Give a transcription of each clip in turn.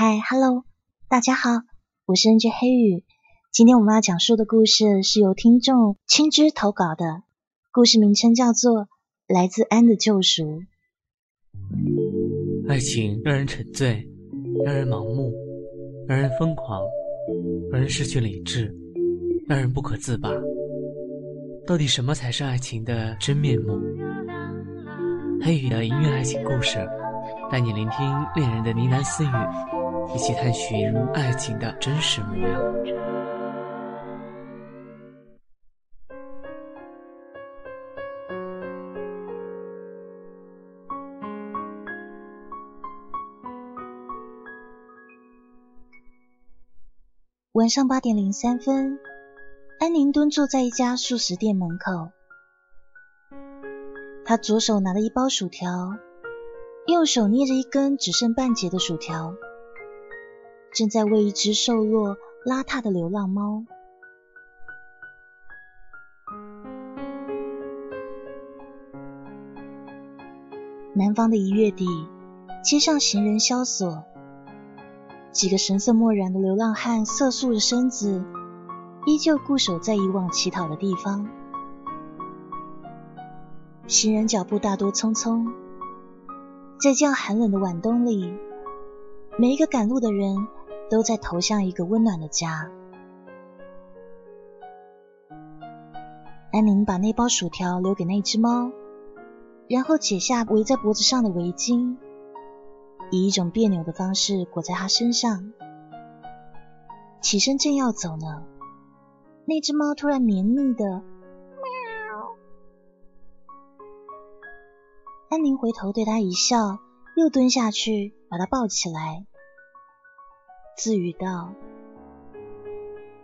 嗨，Hello，大家好，我是 NJ 黑雨。今天我们要讲述的故事是由听众青之投稿的，故事名称叫做《来自安的救赎》。爱情让人沉醉，让人盲目，让人疯狂，让人失去理智，让人不可自拔。到底什么才是爱情的真面目？黑雨的音乐爱情故事，带你聆听恋人的呢喃私语。一起探寻爱情的真实模样。晚上八点零三分，安宁蹲坐在一家素食店门口，他左手拿了一包薯条，右手捏着一根只剩半截的薯条。正在喂一只瘦弱、邋遢的流浪猫。南方的一月底，街上行人萧索，几个神色漠然的流浪汉，瑟缩着身子，依旧固守在以往乞讨的地方。行人脚步大多匆匆，在这样寒冷的晚冬里，每一个赶路的人。都在投向一个温暖的家。安宁把那包薯条留给那只猫，然后解下围在脖子上的围巾，以一种别扭的方式裹在它身上。起身正要走呢，那只猫突然绵密的喵。安宁回头对它一笑，又蹲下去把它抱起来。自语道：“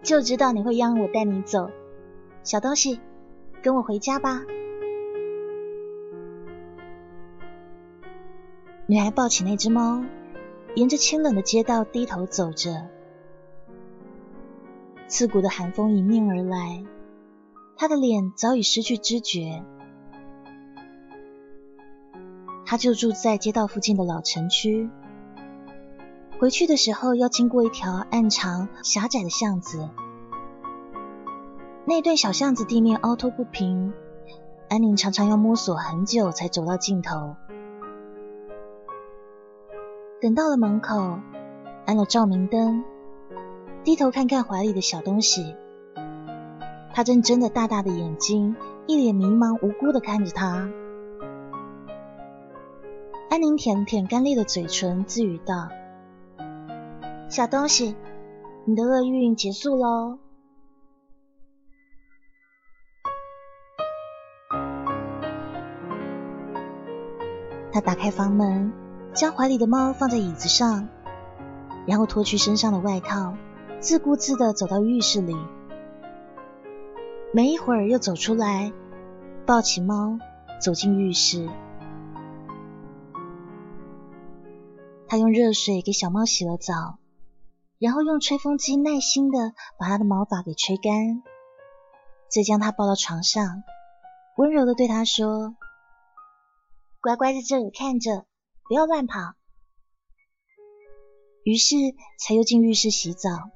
就知道你会央我带你走，小东西，跟我回家吧。”女孩抱起那只猫，沿着清冷的街道低头走着。刺骨的寒风迎面而来，她的脸早已失去知觉。她就住在街道附近的老城区。回去的时候要经过一条暗长狭窄的巷子，那段小巷子地面凹凸不平，安宁常常要摸索很久才走到尽头。等到了门口，安了照明灯，低头看看怀里的小东西，他正睁着大大的眼睛，一脸迷茫无辜的看着他。安宁舔了舔干裂的嘴唇，自语道。小东西，你的厄运结束喽。他打开房门，将怀里的猫放在椅子上，然后脱去身上的外套，自顾自的走到浴室里。没一会儿又走出来，抱起猫走进浴室。他用热水给小猫洗了澡。然后用吹风机耐心的把它的毛发给吹干，再将它抱到床上，温柔的对它说：“乖乖在这里看着，不要乱跑。”于是才又进浴室洗澡。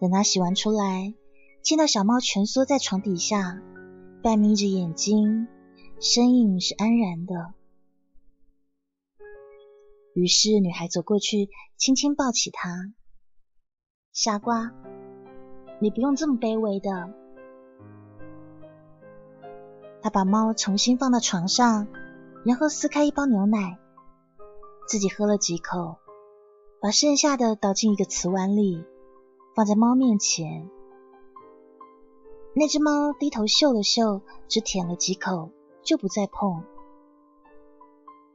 等他洗完出来，见到小猫蜷缩在床底下，半眯着眼睛，身影是安然的。于是，女孩走过去，轻轻抱起他。傻瓜，你不用这么卑微的。他把猫重新放到床上，然后撕开一包牛奶，自己喝了几口，把剩下的倒进一个瓷碗里，放在猫面前。那只猫低头嗅了嗅，只舔了几口，就不再碰。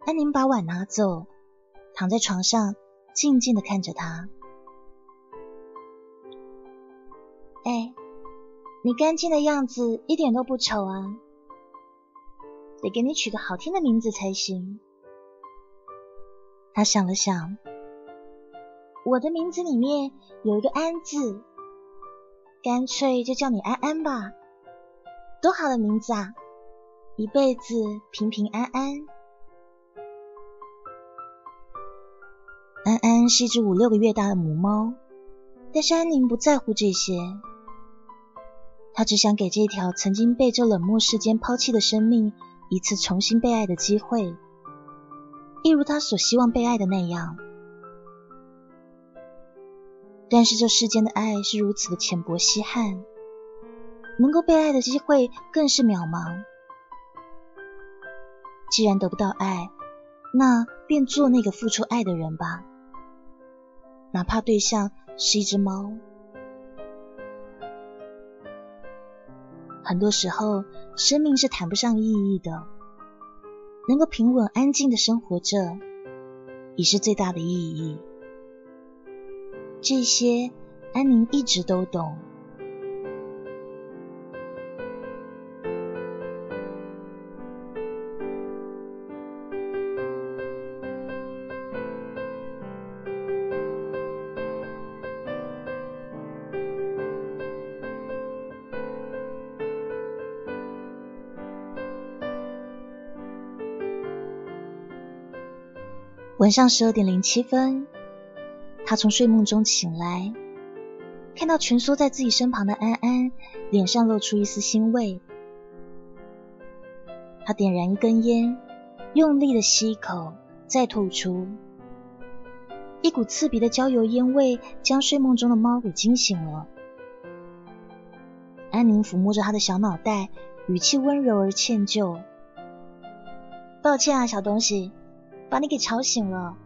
安宁把碗拿走。躺在床上，静静的看着他。哎，你干净的样子一点都不丑啊，得给你取个好听的名字才行。他想了想，我的名字里面有一个安字，干脆就叫你安安吧，多好的名字啊，一辈子平平安安。安安是一只五六个月大的母猫，但是安宁不在乎这些，她只想给这条曾经被这冷漠世间抛弃的生命一次重新被爱的机会，一如她所希望被爱的那样。但是这世间的爱是如此的浅薄稀罕，能够被爱的机会更是渺茫。既然得不到爱，那便做那个付出爱的人吧，哪怕对象是一只猫。很多时候，生命是谈不上意义的，能够平稳安静的生活着，已是最大的意义。这些，安宁一直都懂。晚上十二点零七分，他从睡梦中醒来，看到蜷缩在自己身旁的安安，脸上露出一丝欣慰。他点燃一根烟，用力的吸一口，再吐出，一股刺鼻的焦油烟味将睡梦中的猫给惊醒了。安宁抚摸着他的小脑袋，语气温柔而歉疚：“抱歉啊，小东西。”把你给吵醒了。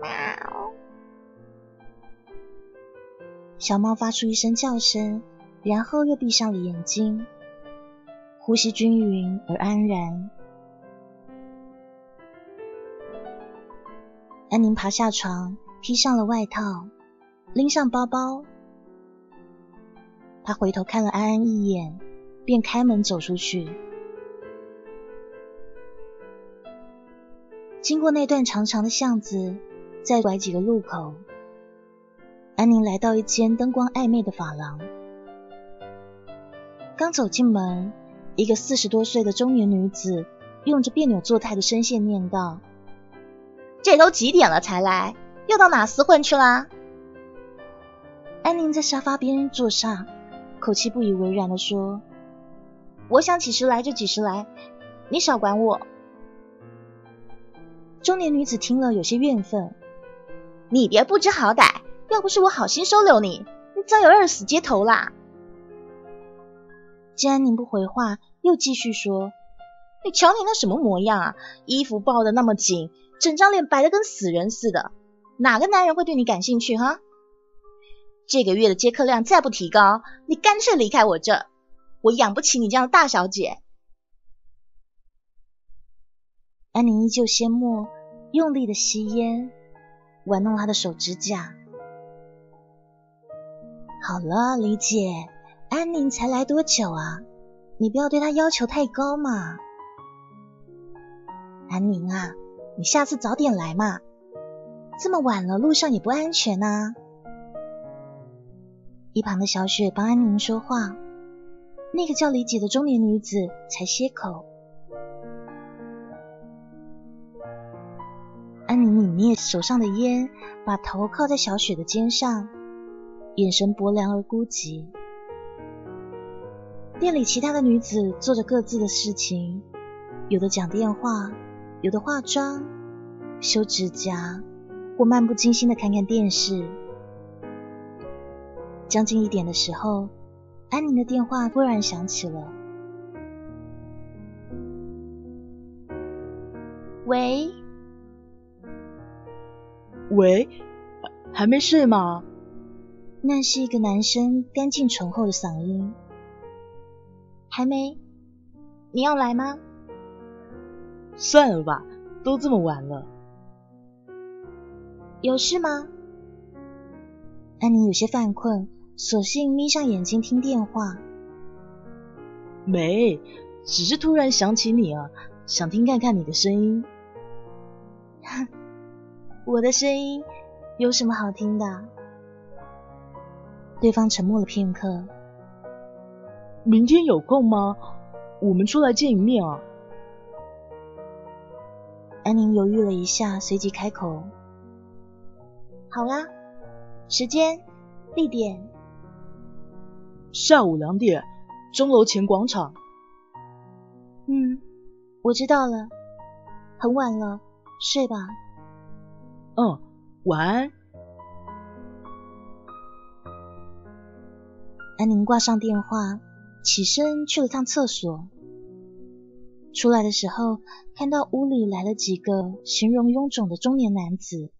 喵！小猫发出一声叫声，然后又闭上了眼睛，呼吸均匀而安然。安宁爬下床，披上了外套，拎上包包。他回头看了安安一眼，便开门走出去。经过那段长长的巷子，再拐几个路口，安宁来到一间灯光暧昧的发廊。刚走进门，一个四十多岁的中年女子用着别扭作态的声线念道：“这都几点了才来？又到哪厮混去啦？”安宁在沙发边坐下，口气不以为然的说：“我想几时来就几时来，你少管我。”中年女子听了有些怨愤：“你别不知好歹！要不是我好心收留你，你早有饿死街头啦！”既然宁不回话，又继续说：“你瞧你那什么模样啊？衣服抱得那么紧，整张脸白的跟死人似的，哪个男人会对你感兴趣哈？这个月的接客量再不提高，你干脆离开我这，我养不起你这样的大小姐。”安宁依旧缄默。用力的吸烟，玩弄他的手指甲。好了，李姐，安宁才来多久啊？你不要对她要求太高嘛。安宁啊，你下次早点来嘛，这么晚了，路上也不安全啊。一旁的小雪帮安宁说话，那个叫李姐的中年女子才歇口。灭手上的烟，把头靠在小雪的肩上，眼神薄凉而孤寂。店里其他的女子做着各自的事情，有的讲电话，有的化妆、修指甲，或漫不经心的看看电视。将近一点的时候，安宁的电话突然响起了。喂。喂，还没睡吗？那是一个男生干净醇厚的嗓音。还没？你要来吗？算了吧，都这么晚了。有事吗？安妮有些犯困，索性眯上眼睛听电话。没，只是突然想起你啊，想听看看你的声音。我的声音有什么好听的？对方沉默了片刻。明天有空吗？我们出来见一面啊。安宁犹豫了一下，随即开口：“好啦，时间、地点，下午两点，钟楼前广场。嗯，我知道了。很晚了，睡吧。嗯，晚安。安宁挂上电话，起身去了趟厕所。出来的时候，看到屋里来了几个形容臃肿的中年男子，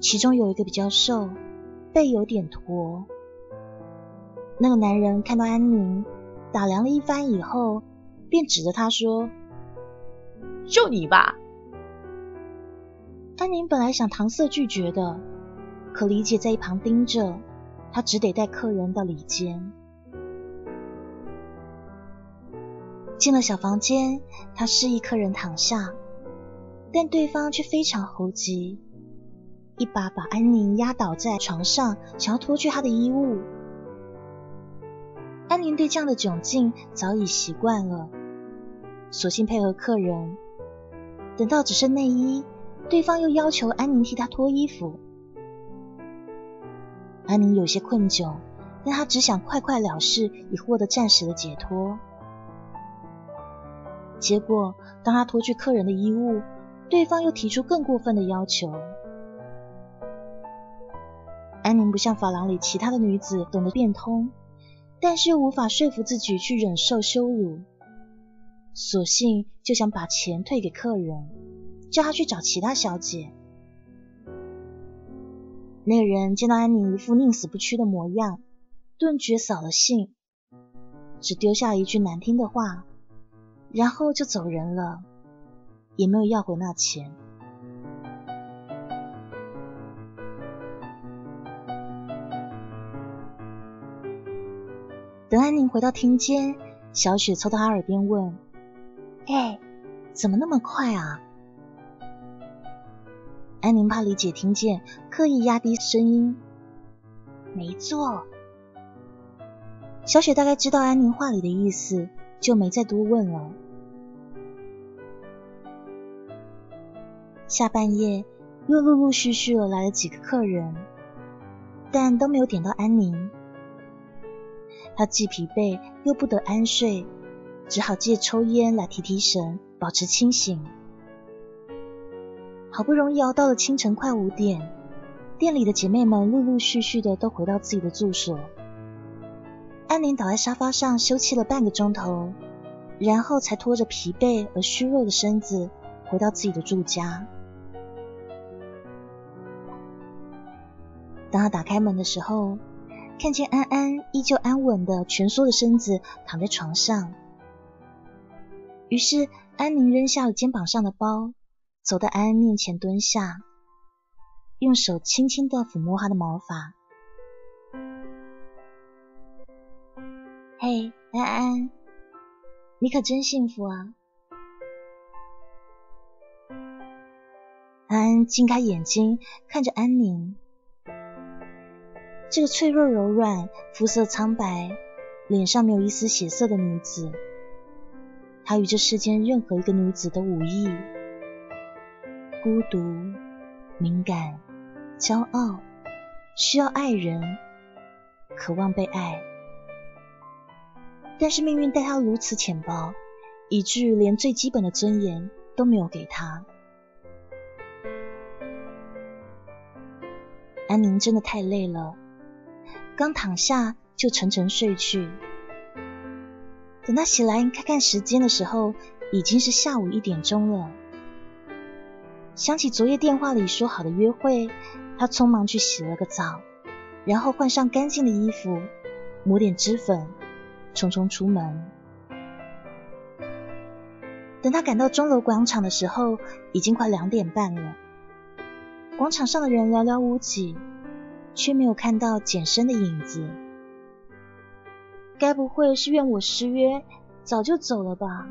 其中有一个比较瘦，背有点驼。那个男人看到安宁，打量了一番以后，便指着他说：“就你吧。”安宁本来想搪塞拒绝的，可李姐在一旁盯着，她只得带客人到里间。进了小房间，她示意客人躺下，但对方却非常猴急，一把把安宁压倒在床上，想要脱去她的衣物。安宁对这样的窘境早已习惯了，索性配合客人。等到只剩内衣，对方又要求安宁替他脱衣服。安宁有些困窘，但他只想快快了事，以获得暂时的解脱。结果，当他脱去客人的衣物，对方又提出更过分的要求。安宁不像法郎里其他的女子懂得变通，但是又无法说服自己去忍受羞辱，索性就想把钱退给客人，叫他去找其他小姐。那个人见到安宁一副宁死不屈的模样，顿觉扫了兴，只丢下一句难听的话。然后就走人了，也没有要回那钱。等安宁回到厅间，小雪凑到她耳边问：“哎，怎么那么快啊？”安宁怕李姐听见，刻意压低声音：“没做。”小雪大概知道安宁话里的意思，就没再多问了。下半夜又陆陆续续的来了几个客人，但都没有点到安宁。她既疲惫又不得安睡，只好借抽烟来提提神，保持清醒。好不容易熬到了清晨快五点，店里的姐妹们陆陆续续的都回到自己的住所。安宁倒在沙发上休憩了半个钟头，然后才拖着疲惫而虚弱的身子回到自己的住家。当他打开门的时候，看见安安依旧安稳的蜷缩着身子躺在床上。于是安宁扔下了肩膀上的包，走到安安面前蹲下，用手轻轻的抚摸她的毛发。嘿，安安，你可真幸福啊！安安睁开眼睛，看着安宁。这个脆弱柔软、肤色苍白、脸上没有一丝血色的女子，她与这世间任何一个女子都无异。孤独、敏感、骄傲，需要爱人，渴望被爱。但是命运待他如此浅薄，以至于连最基本的尊严都没有给他。安宁真的太累了。刚躺下就沉沉睡去。等他起来看看时间的时候，已经是下午一点钟了。想起昨夜电话里说好的约会，他匆忙去洗了个澡，然后换上干净的衣服，抹点脂粉，匆匆出门。等他赶到钟楼广场的时候，已经快两点半了。广场上的人寥寥无几。却没有看到简生的影子，该不会是怨我失约，早就走了吧？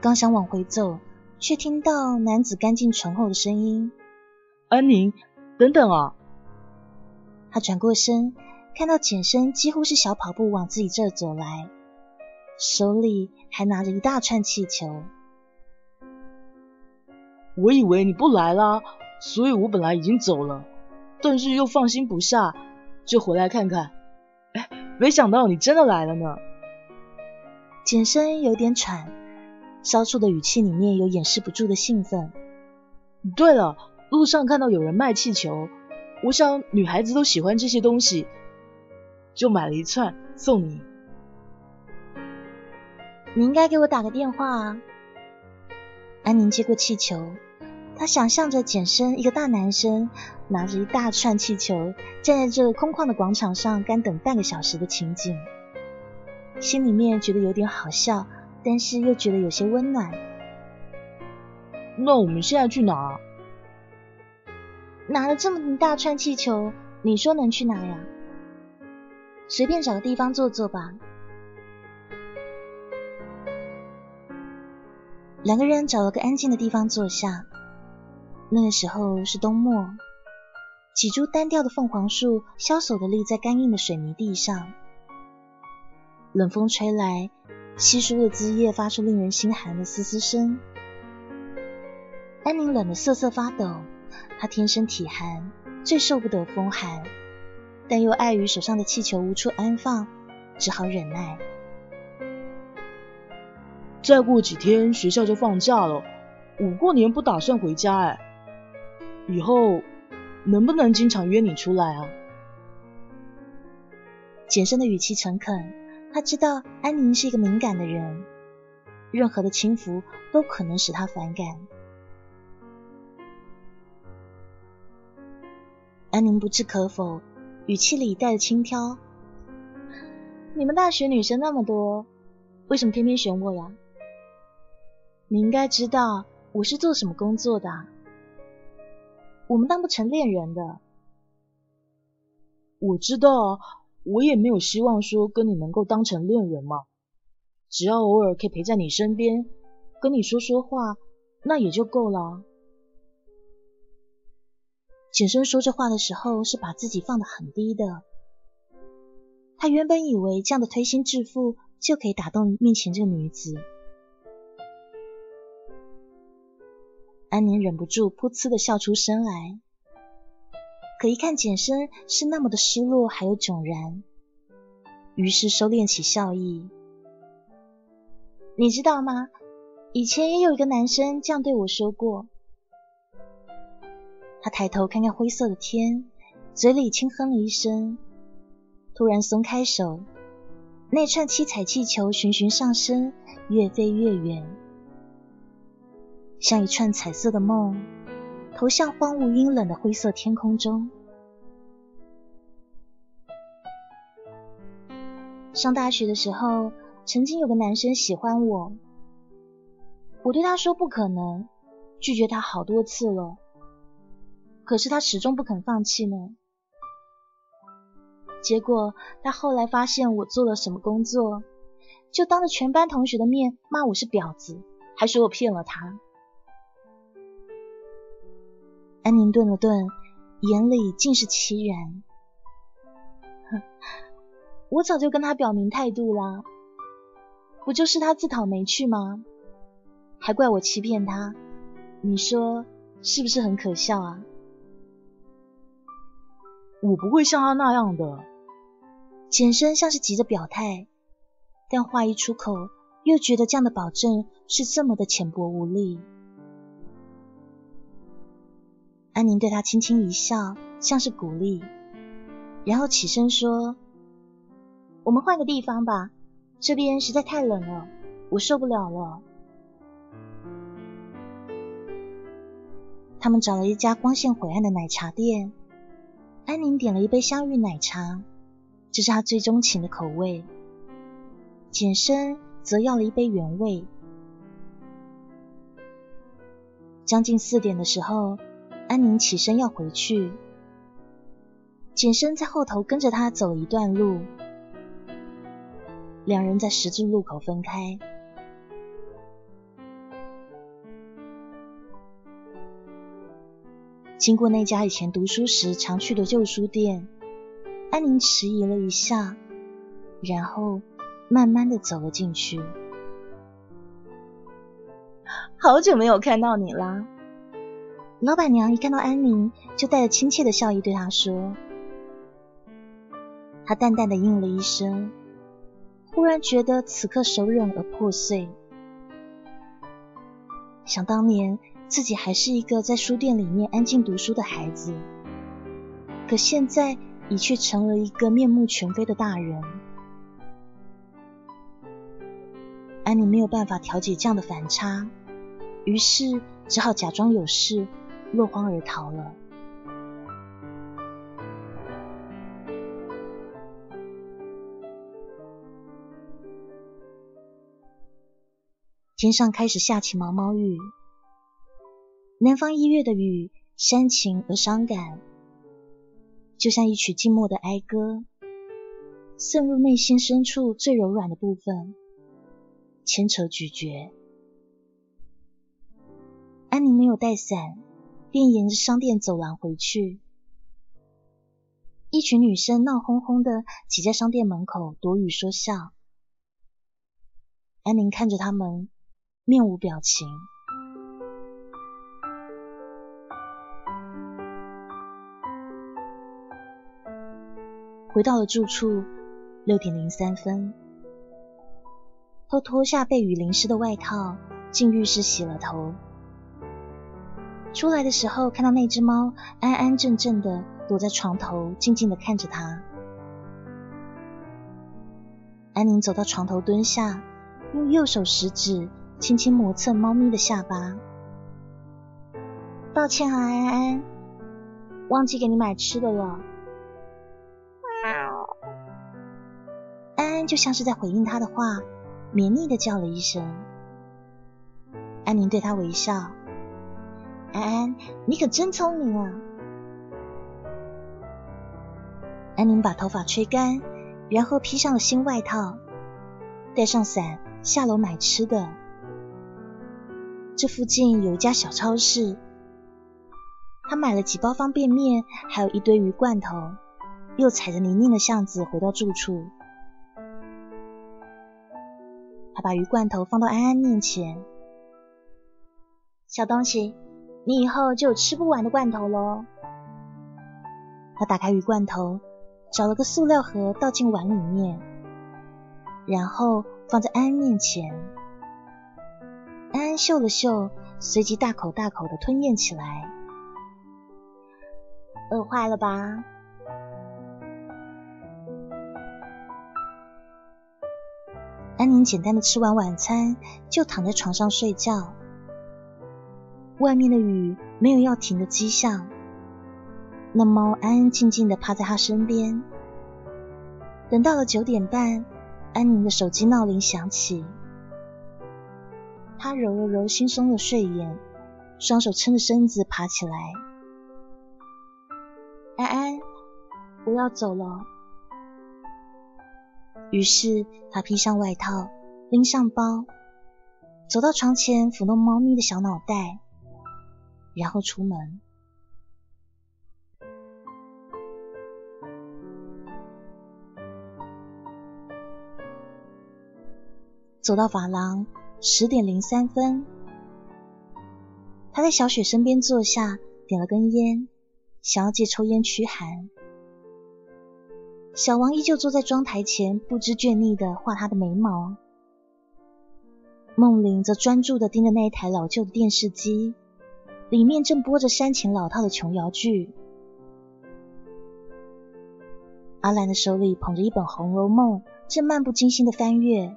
刚想往回走，却听到男子干净醇厚的声音：“安宁，等等啊！”他转过身，看到简生几乎是小跑步往自己这走来，手里还拿着一大串气球。我以为你不来啦，所以我本来已经走了，但是又放心不下，就回来看看。哎，没想到你真的来了呢。简生有点喘，稍处的语气里面有掩饰不住的兴奋。对了，路上看到有人卖气球，我想女孩子都喜欢这些东西，就买了一串送你。你应该给我打个电话啊。安宁接过气球，她想象着简身一个大男生拿着一大串气球站在这空旷的广场上干等半个小时的情景，心里面觉得有点好笑，但是又觉得有些温暖。那我们现在去哪？拿了这么一大串气球，你说能去哪呀？随便找个地方坐坐吧。两个人找了个安静的地方坐下。那个时候是冬末，几株单调的凤凰树萧索的立在干硬的水泥地上，冷风吹来，稀疏的枝叶发出令人心寒的嘶嘶声。安宁冷得瑟瑟发抖，她天生体寒，最受不得风寒，但又碍于手上的气球无处安放，只好忍耐。再过几天学校就放假了，我过年不打算回家哎。以后能不能经常约你出来啊？简生的语气诚恳，他知道安宁是一个敏感的人，任何的轻浮都可能使他反感。安宁不置可否，语气里带着轻佻：“你们大学女生那么多，为什么偏偏选我呀？”你应该知道我是做什么工作的，我们当不成恋人的。我知道，我也没有希望说跟你能够当成恋人嘛。只要偶尔可以陪在你身边，跟你说说话，那也就够了。简生说这话的时候是把自己放得很低的，他原本以为这样的推心置腹就可以打动面前这个女子。安宁忍不住噗呲的笑出声来，可一看简生是那么的失落，还有迥然，于是收敛起笑意。你知道吗？以前也有一个男生这样对我说过。他抬头看看灰色的天，嘴里轻哼了一声，突然松开手，那串七彩气球循循上升，越飞越远。像一串彩色的梦，投向荒芜阴冷的灰色天空中。上大学的时候，曾经有个男生喜欢我，我对他说不可能，拒绝他好多次了，可是他始终不肯放弃呢。结果他后来发现我做了什么工作，就当着全班同学的面骂我是婊子，还说我骗了他。安宁顿了顿，眼里尽是凄然。我早就跟他表明态度了，不就是他自讨没趣吗？还怪我欺骗他，你说是不是很可笑啊？我不会像他那样的。简生像是急着表态，但话一出口，又觉得这样的保证是这么的浅薄无力。安宁对他轻轻一笑，像是鼓励，然后起身说：“我们换个地方吧，这边实在太冷了，我受不了了。”他们找了一家光线晦暗的奶茶店，安宁点了一杯香芋奶茶，这是他最钟情的口味。简生则要了一杯原味。将近四点的时候。安宁起身要回去，简生在后头跟着他走一段路，两人在十字路口分开。经过那家以前读书时常去的旧书店，安宁迟疑了一下，然后慢慢的走了进去。好久没有看到你啦。老板娘一看到安妮，就带着亲切的笑意对她说：“她淡淡的应了一声，忽然觉得此刻手忍而破碎。想当年自己还是一个在书店里面安静读书的孩子，可现在已却成了一个面目全非的大人。安妮没有办法调节这样的反差，于是只好假装有事。”落荒而逃了。天上开始下起毛毛雨，南方一月的雨煽情而伤感，就像一曲静默的哀歌，渗入内心深处最柔软的部分，牵扯咀嚼。安妮没有带伞。便沿着商店走廊回去。一群女生闹哄哄的挤在商店门口躲雨说笑。安宁看着他们，面无表情。回到了住处，六点零三分，他脱下被雨淋湿的外套，进浴室洗了头。出来的时候，看到那只猫安安静静的躲在床头，静静的看着他。安宁走到床头蹲下，用右手食指轻轻磨蹭猫咪的下巴。抱歉啊，安安，忘记给你买吃的了。安安就像是在回应他的话，绵腻的叫了一声。安宁对他微笑。安安，你可真聪明啊！安宁把头发吹干，然后披上了新外套，带上伞下楼买吃的。这附近有一家小超市，他买了几包方便面，还有一堆鱼罐头，又踩着泥泞的巷子回到住处。他把鱼罐头放到安安面前，小东西。你以后就有吃不完的罐头喽。他打开鱼罐头，找了个塑料盒倒进碗里面，然后放在安安面前。安安嗅了嗅，随即大口大口的吞咽起来。饿坏了吧？安宁简单的吃完晚餐，就躺在床上睡觉。外面的雨没有要停的迹象，那猫安安静静的趴在他身边。等到了九点半，安宁的手机闹铃响起，他揉了揉惺忪的睡眼，双手撑着身子爬起来。安安，我要走了。于是他披上外套，拎上包，走到床前，抚弄猫咪的小脑袋。然后出门，走到法廊，十点零三分，他在小雪身边坐下，点了根烟，想要借抽烟驱寒。小王依旧坐在妆台前，不知倦腻的画他的眉毛，梦玲则专注的盯着那一台老旧的电视机。里面正播着煽情老套的琼瑶剧，阿兰的手里捧着一本《红楼梦》，正漫不经心的翻阅。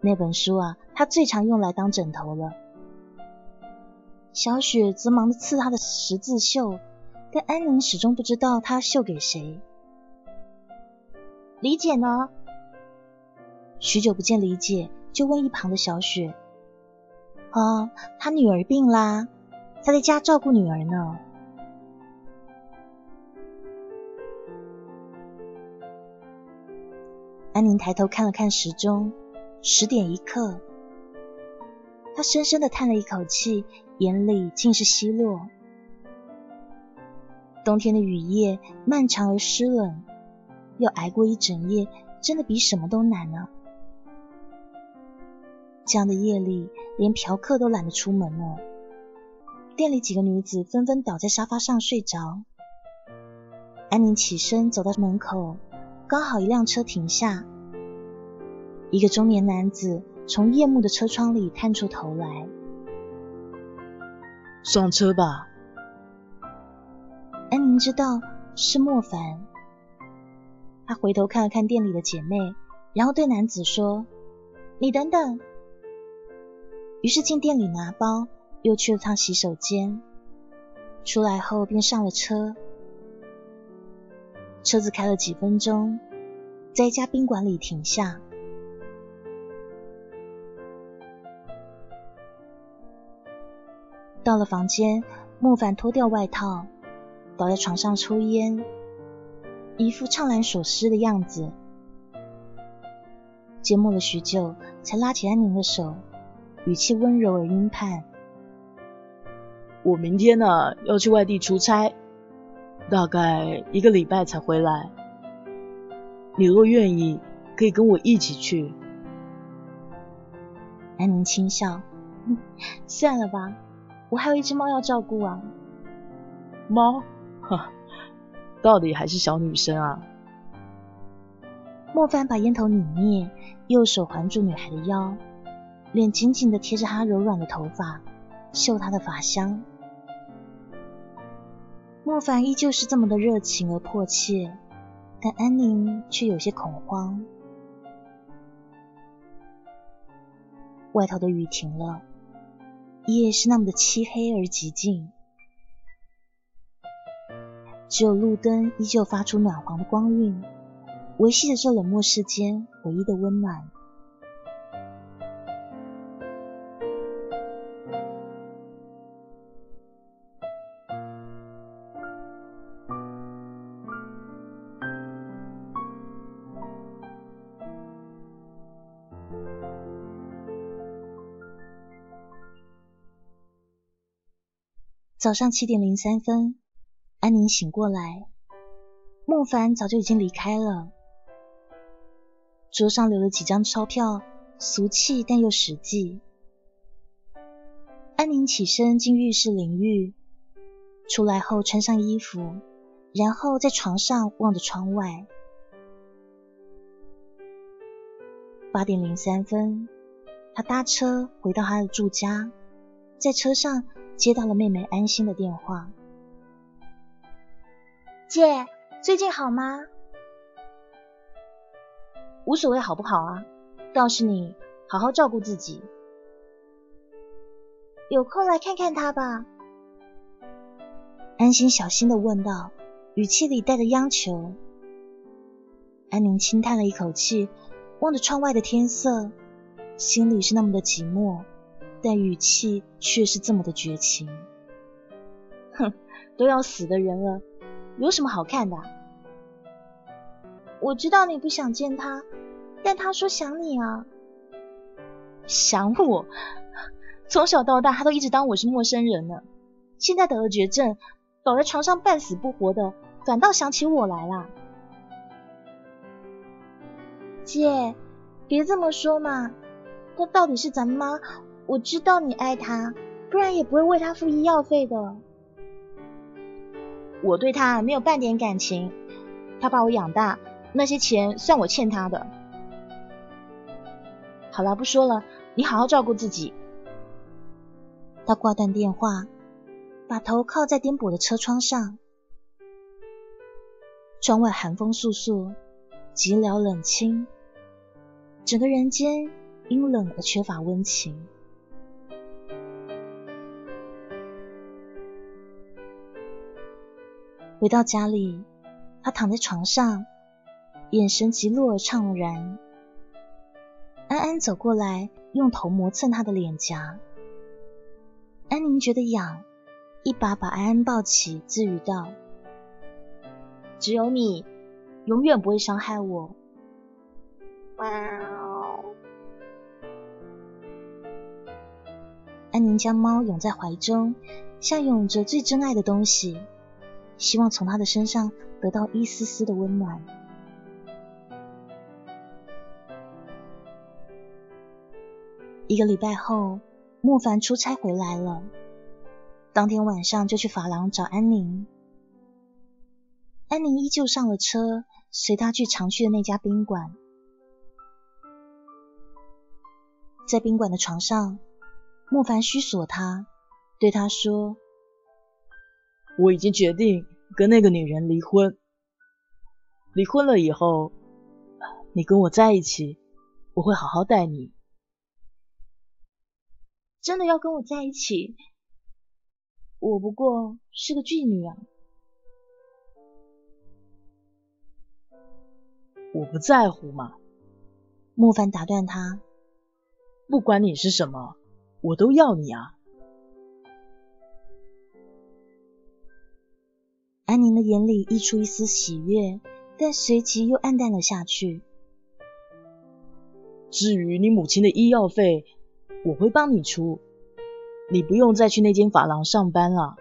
那本书啊，他最常用来当枕头了。小雪则忙着刺她的十字绣，但安宁始终不知道她绣给谁。李姐呢？许久不见李姐，就问一旁的小雪：“哦，她女儿病啦。”他在家照顾女儿呢。安宁抬头看了看时钟，十点一刻。他深深的叹了一口气，眼里尽是奚落。冬天的雨夜漫长而湿冷，要挨过一整夜，真的比什么都难呢。这样的夜里，连嫖客都懒得出门了。店里几个女子纷纷倒在沙发上睡着。安宁起身走到门口，刚好一辆车停下，一个中年男子从夜幕的车窗里探出头来。上车吧。安宁知道是莫凡，他回头看了看店里的姐妹，然后对男子说：“你等等。”于是进店里拿包，又去了趟洗手间，出来后便上了车。车子开了几分钟，在一家宾馆里停下。到了房间，莫凡脱掉外套，倒在床上抽烟，一副怅然所失的样子。缄默了许久，才拉起安宁的手，语气温柔而晕盼：“我明天呢要去外地出差，大概一个礼拜才回来。你若愿意，可以跟我一起去。”安宁轻笑：“算了吧。”我还有一只猫要照顾啊！猫，哈，到底还是小女生啊！莫凡把烟头拧灭，右手环住女孩的腰，脸紧紧的贴着她柔软的头发，嗅她的发香。莫凡依旧是这么的热情而迫切，但安宁却有些恐慌。外头的雨停了。夜是那么的漆黑而寂静，只有路灯依旧发出暖黄的光晕，维系着这冷漠世间唯一的温暖。早上七点零三分，安宁醒过来，莫凡早就已经离开了。桌上留了几张钞票，俗气但又实际。安宁起身进浴室淋浴，出来后穿上衣服，然后在床上望着窗外。八点零三分，他搭车回到他的住家，在车上。接到了妹妹安心的电话，姐，最近好吗？无所谓好不好啊，倒是你好好照顾自己，有空来看看他吧。安心小心的问道，语气里带着央求。安宁轻叹了一口气，望着窗外的天色，心里是那么的寂寞。但语气却是这么的绝情。哼，都要死的人了，有什么好看的？我知道你不想见他，但他说想你啊。想我？从小到大他都一直当我是陌生人呢。现在得了绝症，倒在床上半死不活的，反倒想起我来了。姐，别这么说嘛，他到底是咱妈。我知道你爱他，不然也不会为他付医药费的。我对他没有半点感情，他把我养大，那些钱算我欠他的。好了，不说了，你好好照顾自己。他挂断电话，把头靠在颠簸的车窗上，窗外寒风簌簌，寂寥冷清，整个人间阴冷而缺乏温情。回到家里，他躺在床上，眼神极落而怅然。安安走过来，用头磨蹭他的脸颊。安宁觉得痒，一把把安安抱起，自语道：“只有你，永远不会伤害我。”喵。安宁将猫拥在怀中，像拥着最珍爱的东西。希望从他的身上得到一丝丝的温暖。一个礼拜后，莫凡出差回来了。当天晚上就去法廊找安宁。安宁依旧上了车，随他去常去的那家宾馆。在宾馆的床上，莫凡虚索他，对他说：“我已经决定跟那个女人离婚。离婚了以后，你跟我在一起，我会好好待你。真的要跟我在一起？我不过是个妓女啊！我不在乎嘛。”莫凡打断他。不管你是什么，我都要你啊！安宁的眼里溢出一丝喜悦，但随即又暗淡了下去。至于你母亲的医药费，我会帮你出，你不用再去那间发廊上班了。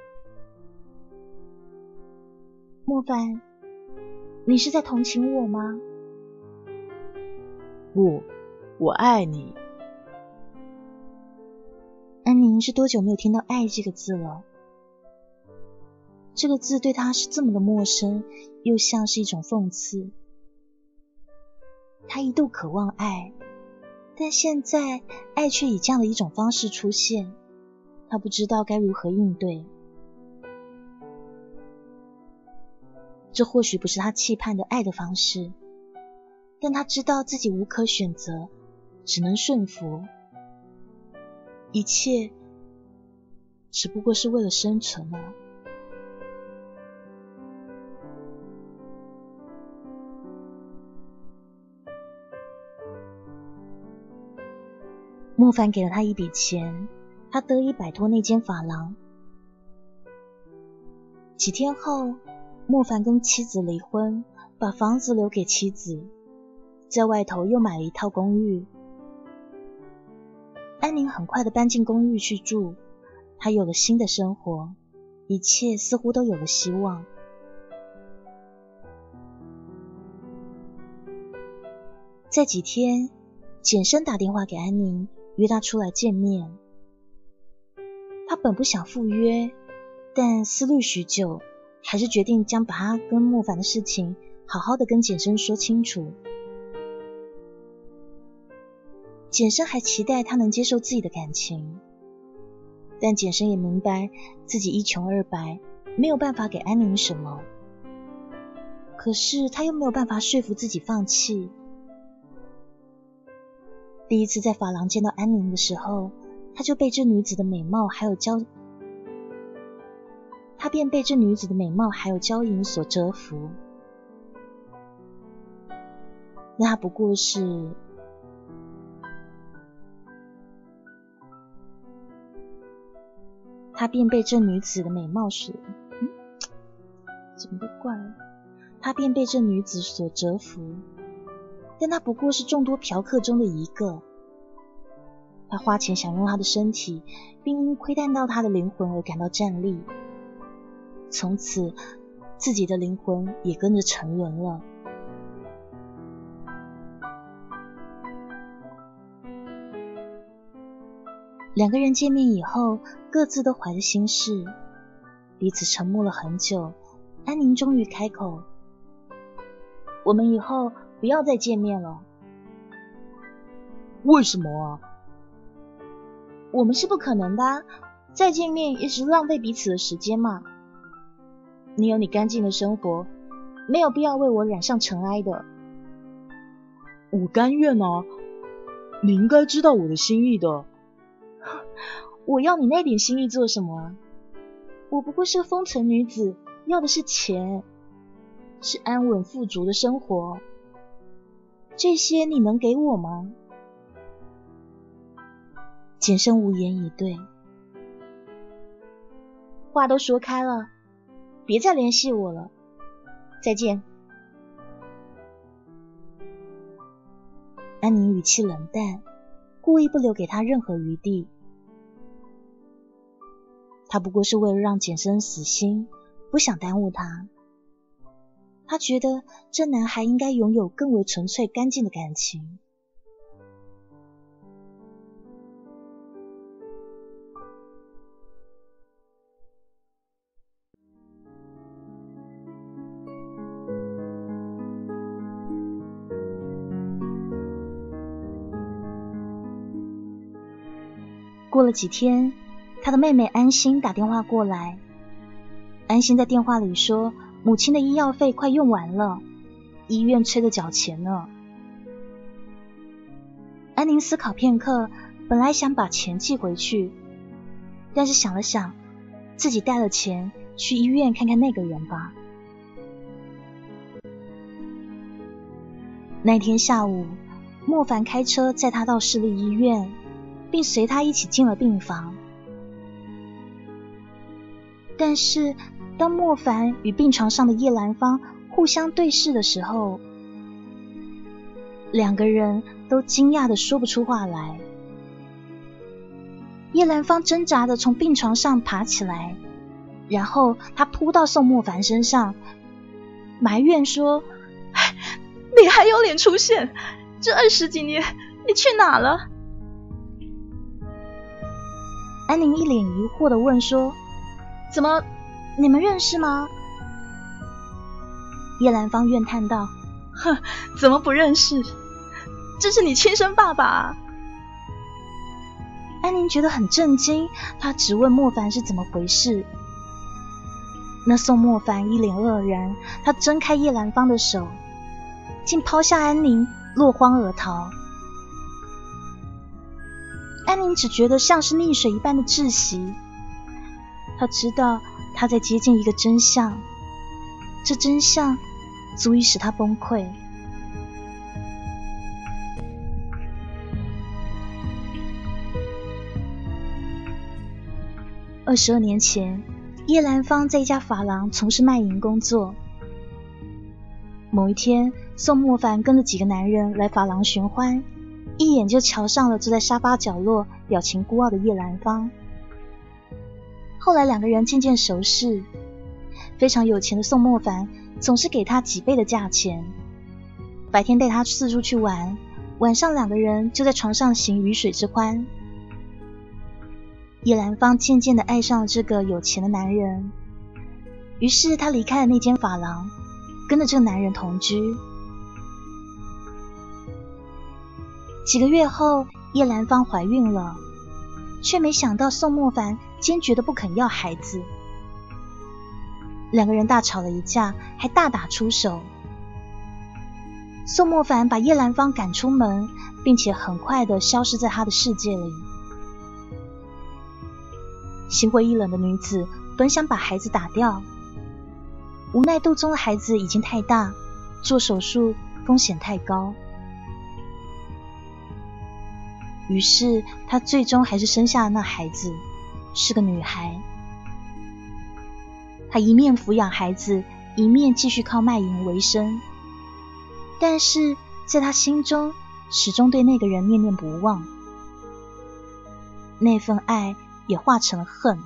莫凡，你是在同情我吗？不，我爱你。安宁是多久没有听到“爱”这个字了？这个字对他是这么的陌生，又像是一种讽刺。他一度渴望爱，但现在爱却以这样的一种方式出现，他不知道该如何应对。这或许不是他期盼的爱的方式，但他知道自己无可选择，只能顺服。一切只不过是为了生存啊！莫凡给了他一笔钱，他得以摆脱那间法廊。几天后，莫凡跟妻子离婚，把房子留给妻子，在外头又买了一套公寓。安宁很快的搬进公寓去住，她有了新的生活，一切似乎都有了希望。在几天，简生打电话给安宁，约他出来见面。他本不想赴约，但思虑许久，还是决定将把他跟莫凡的事情好好的跟简生说清楚。简生还期待他能接受自己的感情，但简生也明白自己一穷二白，没有办法给安宁什么。可是他又没有办法说服自己放弃。第一次在法廊见到安宁的时候，他就被这女子的美貌还有娇，他便被这女子的美貌还有娇淫所折服。那不过是。他便被这女子的美貌所，怎么都怪了。他便被这女子所折服，但他不过是众多嫖客中的一个。他花钱享用他的身体，并因窥探到他的灵魂而感到战栗。从此，自己的灵魂也跟着沉沦了。两个人见面以后，各自都怀着心事，彼此沉默了很久。安宁终于开口：“我们以后不要再见面了。”“为什么啊？”“我们是不可能的，再见面也只是浪费彼此的时间嘛。你有你干净的生活，没有必要为我染上尘埃的。”“我甘愿啊，你应该知道我的心意的。”我要你那点心意做什么啊？我不过是个风尘女子，要的是钱，是安稳富足的生活。这些你能给我吗？简生无言以对，话都说开了，别再联系我了，再见。安宁语气冷淡，故意不留给他任何余地。他不过是为了让简生死心，不想耽误他。他觉得这男孩应该拥有更为纯粹干净的感情。过了几天他的妹妹安心打电话过来。安心在电话里说母亲的医药费快用完了，医院催着缴钱呢。安宁思考片刻，本来想把钱寄回去，但是想了想，自己带了钱去医院看看那个人吧。那天下午，莫凡开车载他到市立医院，并随他一起进了病房。但是，当莫凡与病床上的叶兰芳互相对视的时候，两个人都惊讶的说不出话来。叶兰芳挣扎的从病床上爬起来，然后她扑到宋莫凡身上，埋怨说。你还有脸出现？这二十几年你去哪了？安宁一脸疑惑的问说：“怎么，你们认识吗？”叶兰芳怨叹道：“哼，怎么不认识？这是你亲生爸爸。”安宁觉得很震惊，他直问莫凡是怎么回事。那宋莫凡一脸愕然，他挣开叶兰芳的手。竟抛下安宁，落荒而逃。安宁只觉得像是溺水一般的窒息。他知道他在接近一个真相，这真相足以使他崩溃。二十二年前，叶兰芳在一家发廊从事卖淫工作。某一天，宋莫凡跟着几个男人来发廊寻欢，一眼就瞧上了坐在沙发角落、表情孤傲的叶兰芳。后来两个人渐渐熟识，非常有钱的宋莫凡总是给他几倍的价钱，白天带他四处去玩，晚上两个人就在床上行鱼水之欢。叶兰芳渐渐的爱上了这个有钱的男人，于是她离开了那间发廊。跟着这个男人同居，几个月后，叶兰芳怀孕了，却没想到宋莫凡坚决的不肯要孩子，两个人大吵了一架，还大打出手。宋莫凡把叶兰芳赶出门，并且很快的消失在他的世界里。心灰意冷的女子本想把孩子打掉。无奈肚中的孩子已经太大，做手术风险太高，于是她最终还是生下了那孩子，是个女孩。她一面抚养孩子，一面继续靠卖淫为生，但是在她心中始终对那个人念念不忘，那份爱也化成了恨。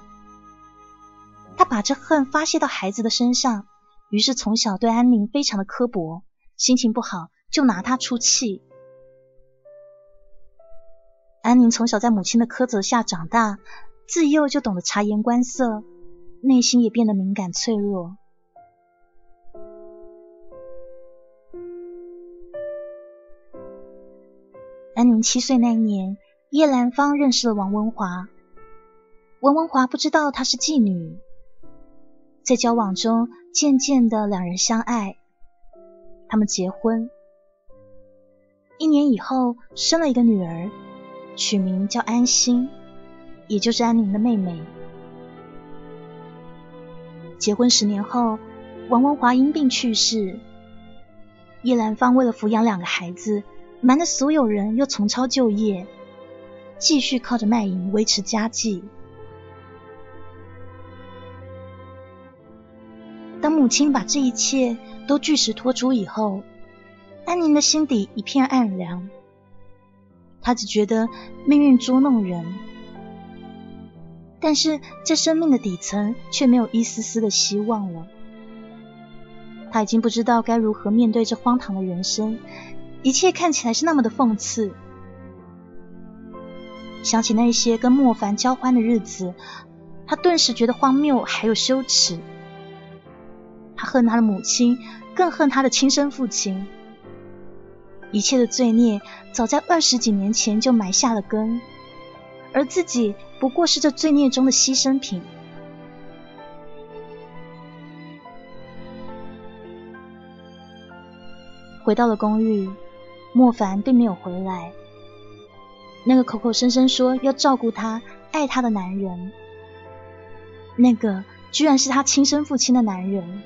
她把这恨发泄到孩子的身上。于是从小对安宁非常的刻薄，心情不好就拿他出气。安宁从小在母亲的苛责下长大，自幼就懂得察言观色，内心也变得敏感脆弱。安宁七岁那年，叶兰芳认识了王文华。王文华不知道她是妓女。在交往中，渐渐的两人相爱，他们结婚，一年以后生了一个女儿，取名叫安心，也就是安宁的妹妹。结婚十年后，王文华因病去世，叶兰芳为了抚养两个孩子，瞒着所有人又重操旧业，继续靠着卖淫维持家计。当母亲把这一切都据实托出以后，安宁的心底一片暗凉。她只觉得命运捉弄人，但是在生命的底层却没有一丝丝的希望了。他已经不知道该如何面对这荒唐的人生，一切看起来是那么的讽刺。想起那些跟莫凡交欢的日子，他顿时觉得荒谬还有羞耻。他恨他的母亲，更恨他的亲生父亲。一切的罪孽早在二十几年前就埋下了根，而自己不过是这罪孽中的牺牲品。回到了公寓，莫凡并没有回来。那个口口声声说要照顾他、爱他的男人，那个居然是他亲生父亲的男人，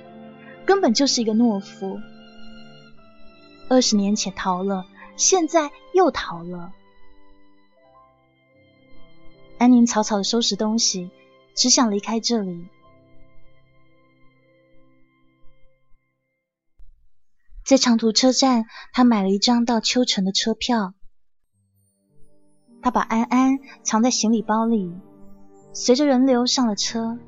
根本就是一个懦夫。二十年前逃了，现在又逃了。安宁草草的收拾东西，只想离开这里。在长途车站，他买了一张到秋城的车票。他把安安藏在行李包里，随着人流上了车。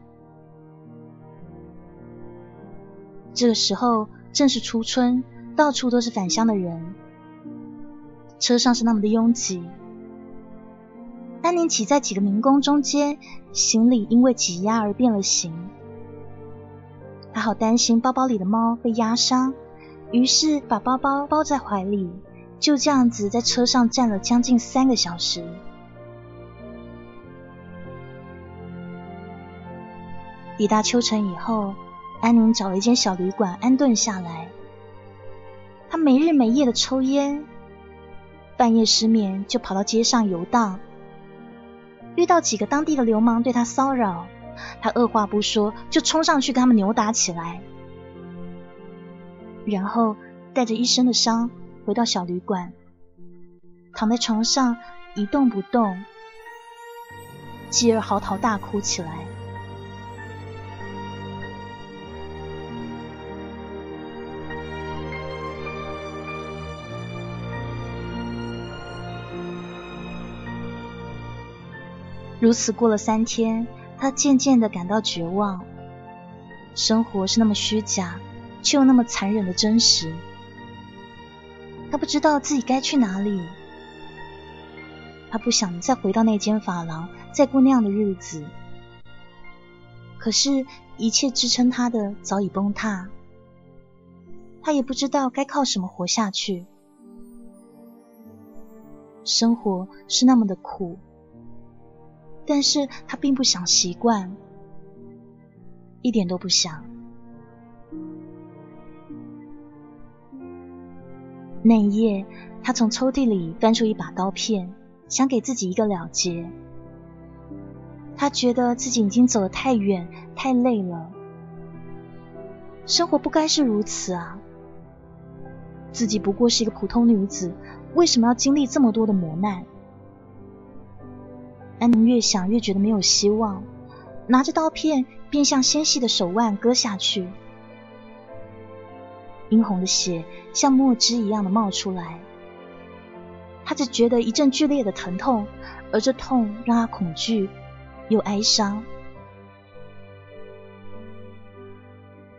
这个时候正是初春，到处都是返乡的人，车上是那么的拥挤。安宁挤在几个民工中间，行李因为挤压而变了形。他好担心包包里的猫被压伤，于是把包包包在怀里。就这样子在车上站了将近三个小时。抵达秋城以后，安宁找了一间小旅馆安顿下来。他没日没夜的抽烟，半夜失眠就跑到街上游荡。遇到几个当地的流氓对他骚扰，他二话不说就冲上去跟他们扭打起来，然后带着一身的伤。回到小旅馆，躺在床上一动不动，继而嚎啕大哭起来。如此过了三天，他渐渐的感到绝望。生活是那么虚假，却又那么残忍的真实。他不知道自己该去哪里，他不想再回到那间发廊，再过那样的日子。可是，一切支撑他的早已崩塌，他也不知道该靠什么活下去。生活是那么的苦，但是他并不想习惯，一点都不想。那一夜，他从抽屉里翻出一把刀片，想给自己一个了结。他觉得自己已经走得太远、太累了，生活不该是如此啊！自己不过是一个普通女子，为什么要经历这么多的磨难？安宁越想越觉得没有希望，拿着刀片便向纤细的手腕割下去。殷红的血像墨汁一样的冒出来，他只觉得一阵剧烈的疼痛，而这痛让他恐惧又哀伤。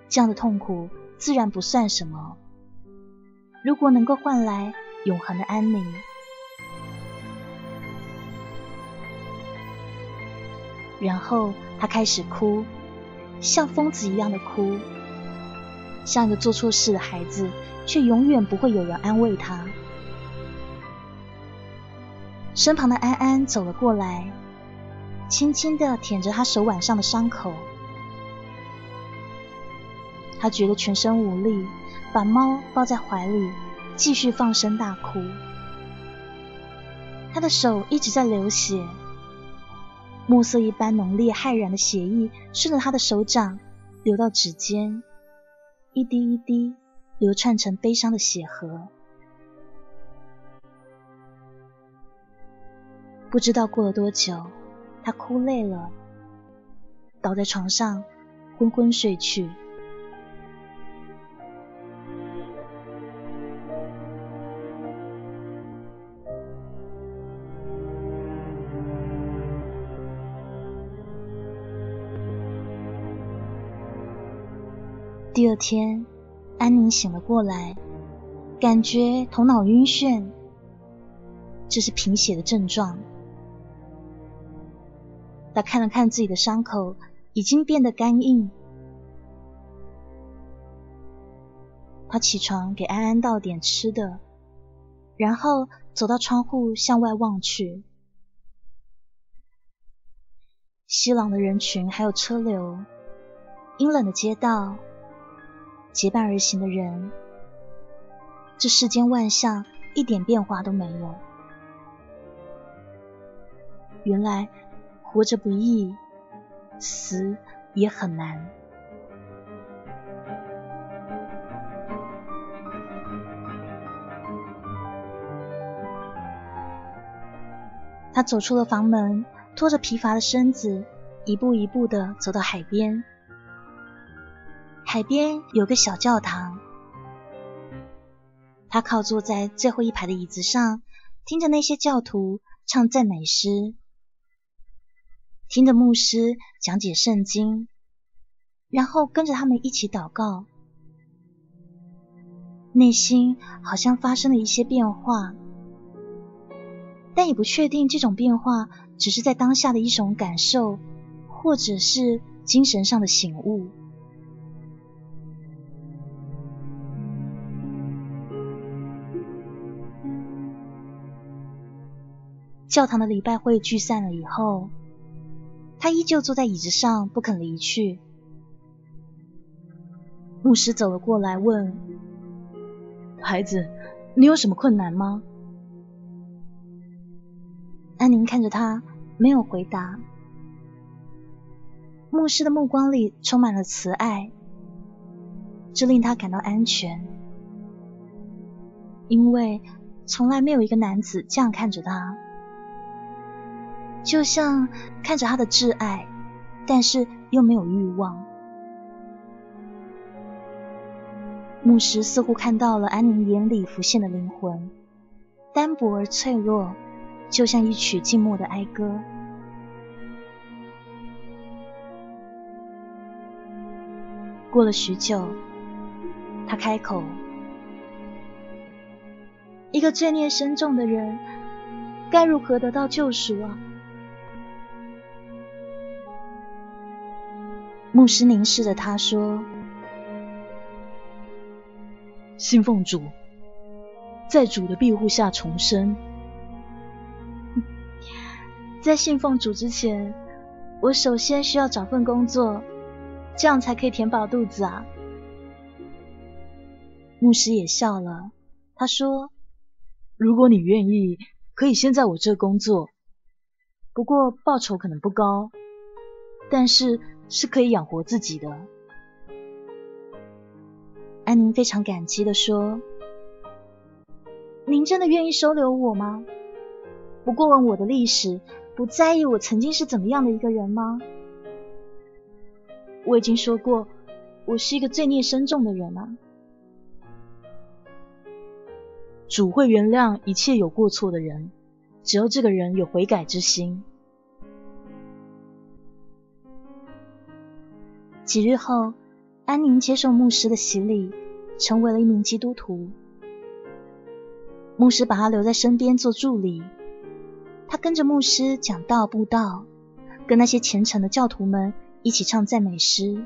这样的痛苦自然不算什么，如果能够换来永恒的安宁。然后他开始哭，像疯子一样的哭。像一个做错事的孩子，却永远不会有人安慰他。身旁的安安走了过来，轻轻的舔着他手腕上的伤口。他觉得全身无力，把猫抱在怀里，继续放声大哭。他的手一直在流血，墨色一般浓烈骇然的血液顺着他的手掌流到指尖。一滴一滴流串成悲伤的血河。不知道过了多久，他哭累了，倒在床上昏昏睡去。第二天，安宁醒了过来，感觉头脑晕眩，这是贫血的症状。他看了看自己的伤口，已经变得干硬。他起床给安安倒点吃的，然后走到窗户向外望去。熙攘的人群还有车流，阴冷的街道，结伴而行的人，这世间万象一点变化都没有。原来活着不易，死也很难。他走出了房门，拖着疲乏的身子，一步一步的走到海边。海边有个小教堂，他靠坐在最后一排的椅子上，听着那些教徒唱赞美诗，听着牧师讲解圣经，然后跟着他们一起祷告，内心好像发生了一些变化。但也不确定这种变化只是在当下的一种感受，或者是精神上的醒悟。教堂的礼拜会聚散了以后，他依旧坐在椅子上不肯离去。牧师走了过来问：“孩子，你有什么困难吗？”安宁看着他，没有回答。牧师的目光里充满了慈爱，这令他感到安全，因为从来没有一个男子这样看着他，就像看着他的挚爱，但是又没有欲望。牧师似乎看到了安宁眼里浮现的灵魂，单薄而脆弱。就像一曲静默的哀歌。过了许久，他开口：“一个罪孽深重的人，该如何得到救赎啊？”牧师凝视着他说：“信奉主，在主的庇护下重生。”在信奉主之前，我首先需要找份工作，这样才可以填饱肚子啊。牧师也笑了，他说：“如果你愿意，可以先在我这工作，不过报酬可能不高，但是是可以养活自己的。”安宁非常感激的说：“您真的愿意收留我吗？不过问我的历史。”不在意我曾经是怎么样的一个人吗？我已经说过，我是一个罪孽深重的人啊。主会原谅一切有过错的人，只要这个人有悔改之心。几日后，安宁接受牧师的洗礼，成为了一名基督徒。牧师把他留在身边做助理。他跟着牧师讲道布道，跟那些虔诚的教徒们一起唱赞美诗，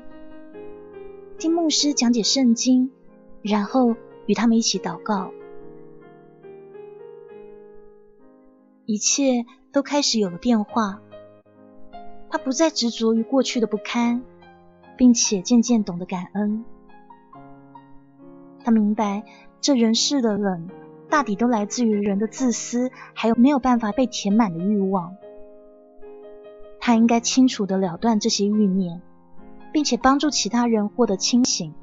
听牧师讲解圣经，然后与他们一起祷告。一切都开始有了变化。他不再执着于过去的不堪，并且渐渐懂得感恩。他明白这人世的冷。大抵都来自于人的自私，还有没有办法被填满的欲望。他应该清楚的了断这些欲念，并且帮助其他人获得清醒。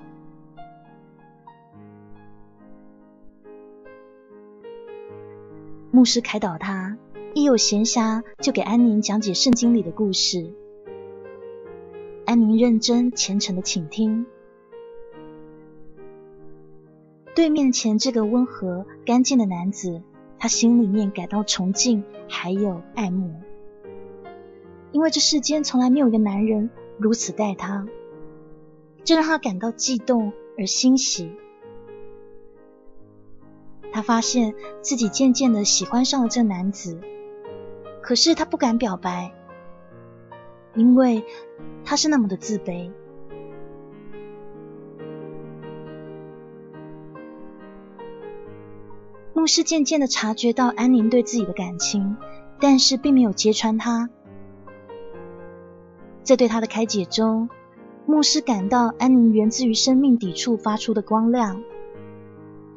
牧师开导他，一有闲暇就给安宁讲解圣经里的故事。安宁认真虔诚的倾听。对面前这个温和干净的男子，他心里面感到崇敬，还有爱慕，因为这世间从来没有一个男人如此待他，这让他感到悸动而欣喜。他发现自己渐渐的喜欢上了这男子，可是他不敢表白，因为他是那么的自卑。牧师渐渐的察觉到安宁对自己的感情，但是并没有揭穿他。在对他的开解中，牧师感到安宁源自于生命底处发出的光亮。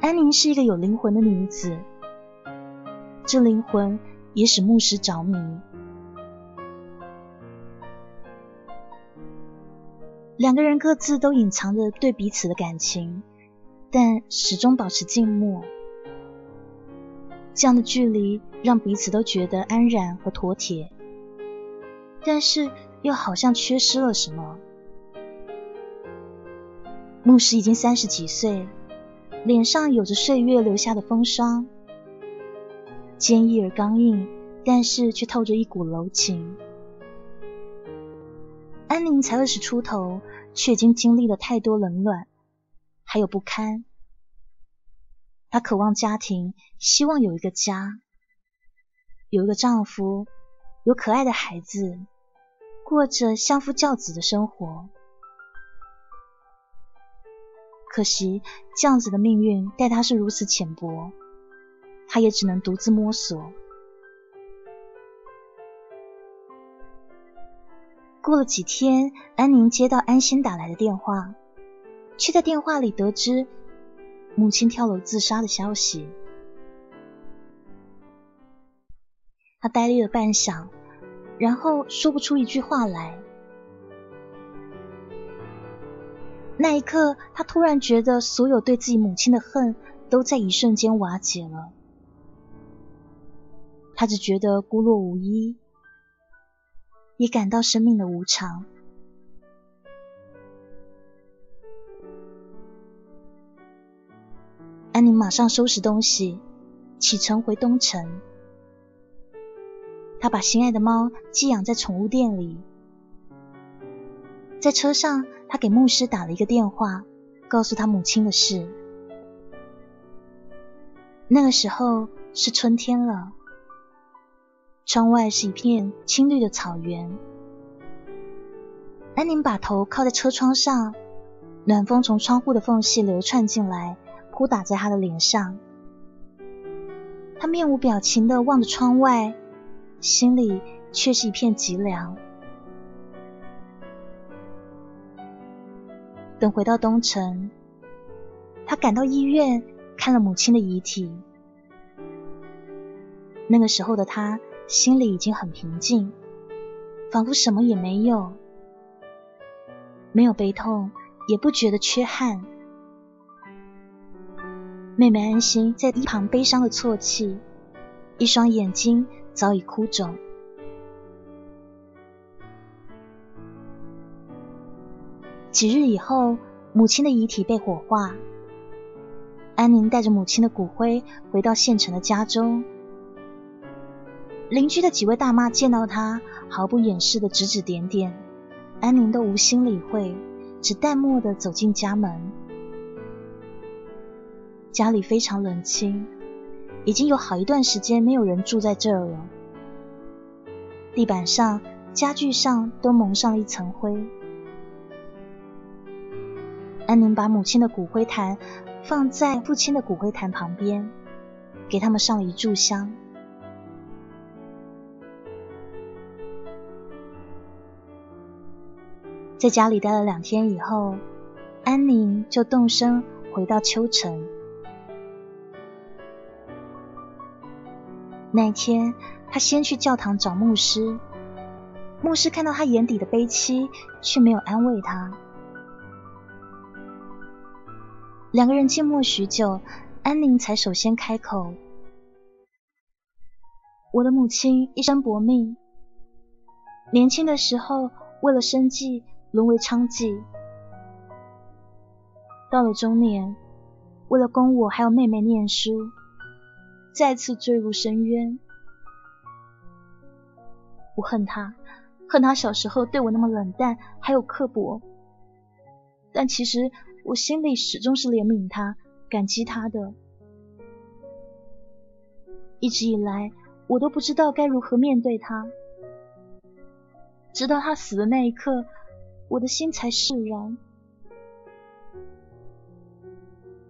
安宁是一个有灵魂的女子，这灵魂也使牧师着迷。两个人各自都隐藏着对彼此的感情，但始终保持静默。这样的距离让彼此都觉得安然和妥帖，但是又好像缺失了什么。牧师已经三十几岁，脸上有着岁月留下的风霜，坚毅而刚硬，但是却透着一股柔情。安宁才二十出头，却已经经历了太多冷暖，还有不堪。她渴望家庭，希望有一个家，有一个丈夫，有可爱的孩子，过着相夫教子的生活。可惜这样子的命运待她是如此浅薄，她也只能独自摸索。过了几天，安宁接到安心打来的电话，却在电话里得知母亲跳楼自杀的消息。他呆立了半晌，然后说不出一句话来。那一刻，他突然觉得所有对自己母亲的恨都在一瞬间瓦解了。他只觉得孤落无依。也感到生命的无常。安宁马上收拾东西，启程回东城。他把心爱的猫寄养在宠物店里。在车上，他给牧师打了一个电话，告诉他母亲的事。那个时候是春天了。窗外是一片青绿的草原。安宁把头靠在车窗上，暖风从窗户的缝隙流窜进来，扑打在他的脸上。他面无表情的望着窗外，心里却是一片寂凉。等回到东城，他赶到医院看了母亲的遗体。那个时候的他。心里已经很平静，仿佛什么也没有，没有悲痛，也不觉得缺憾。妹妹安心在一旁悲伤的啜泣，一双眼睛早已哭肿。几日以后，母亲的遗体被火化，安宁带着母亲的骨灰回到县城的家中。邻居的几位大妈见到他，毫不掩饰的指指点点，安宁都无心理会，只淡漠的走进家门。家里非常冷清，已经有好一段时间没有人住在这儿了。地板上、家具上都蒙上了一层灰。安宁把母亲的骨灰坛放在父亲的骨灰坛旁边，给他们上了一炷香。在家里待了两天以后，安宁就动身回到秋城。那天，他先去教堂找牧师，牧师看到他眼底的悲戚，却没有安慰他。两个人静默许久，安宁才首先开口：“我的母亲一生搏命，年轻的时候为了生计。”沦为娼妓，到了中年，为了供我还有妹妹念书，再次坠入深渊。我恨他，恨他小时候对我那么冷淡，还有刻薄。但其实我心里始终是怜悯他、感激他的。一直以来，我都不知道该如何面对他，直到他死的那一刻。我的心才释然，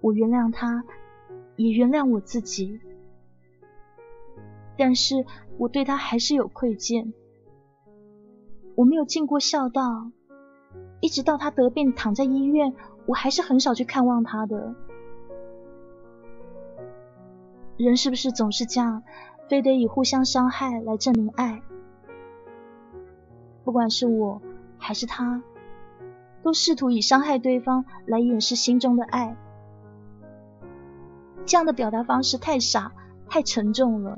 我原谅他，也原谅我自己，但是我对他还是有愧疚。我没有尽过孝道，一直到他得病躺在医院，我还是很少去看望他的。人是不是总是这样，非得以互相伤害来证明爱？不管是我还是他，都试图以伤害对方来掩饰心中的爱。这样的表达方式太傻，太沉重了。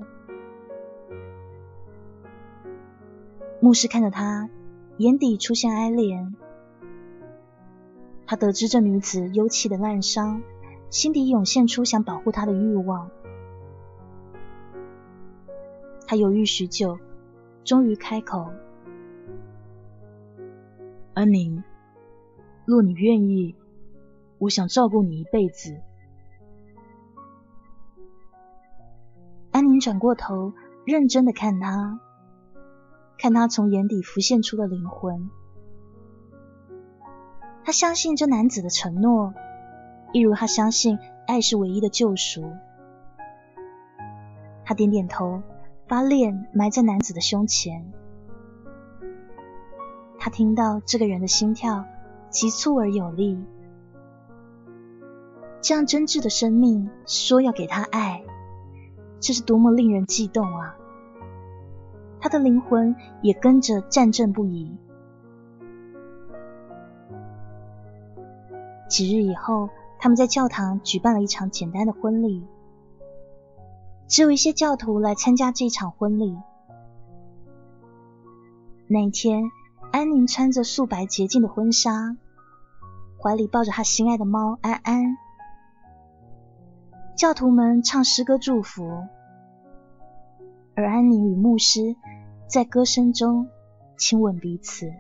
牧师看着他，眼底出现哀怜。他得知这女子幽气的烂伤，心底涌现出想保护她的欲望。他犹豫许久，终于开口：“安宁，若你愿意，我想照顾你一辈子。”安宁转过头，认真的看他。看他从眼底浮现出了灵魂，他相信这男子的承诺，一如他相信爱是唯一的救赎。他点点头，把脸埋在男子的胸前。他听到这个人的心跳急促而有力，这样真挚的生命说要给他爱，这是多么令人悸动啊！他的灵魂也跟着战震不已。几日以后，他们在教堂举办了一场简单的婚礼，只有一些教徒来参加这场婚礼。那一天，安宁穿着素白洁净的婚纱，怀里抱着她心爱的猫安安。教徒们唱诗歌祝福。而安宁与牧师在歌声中亲吻彼此。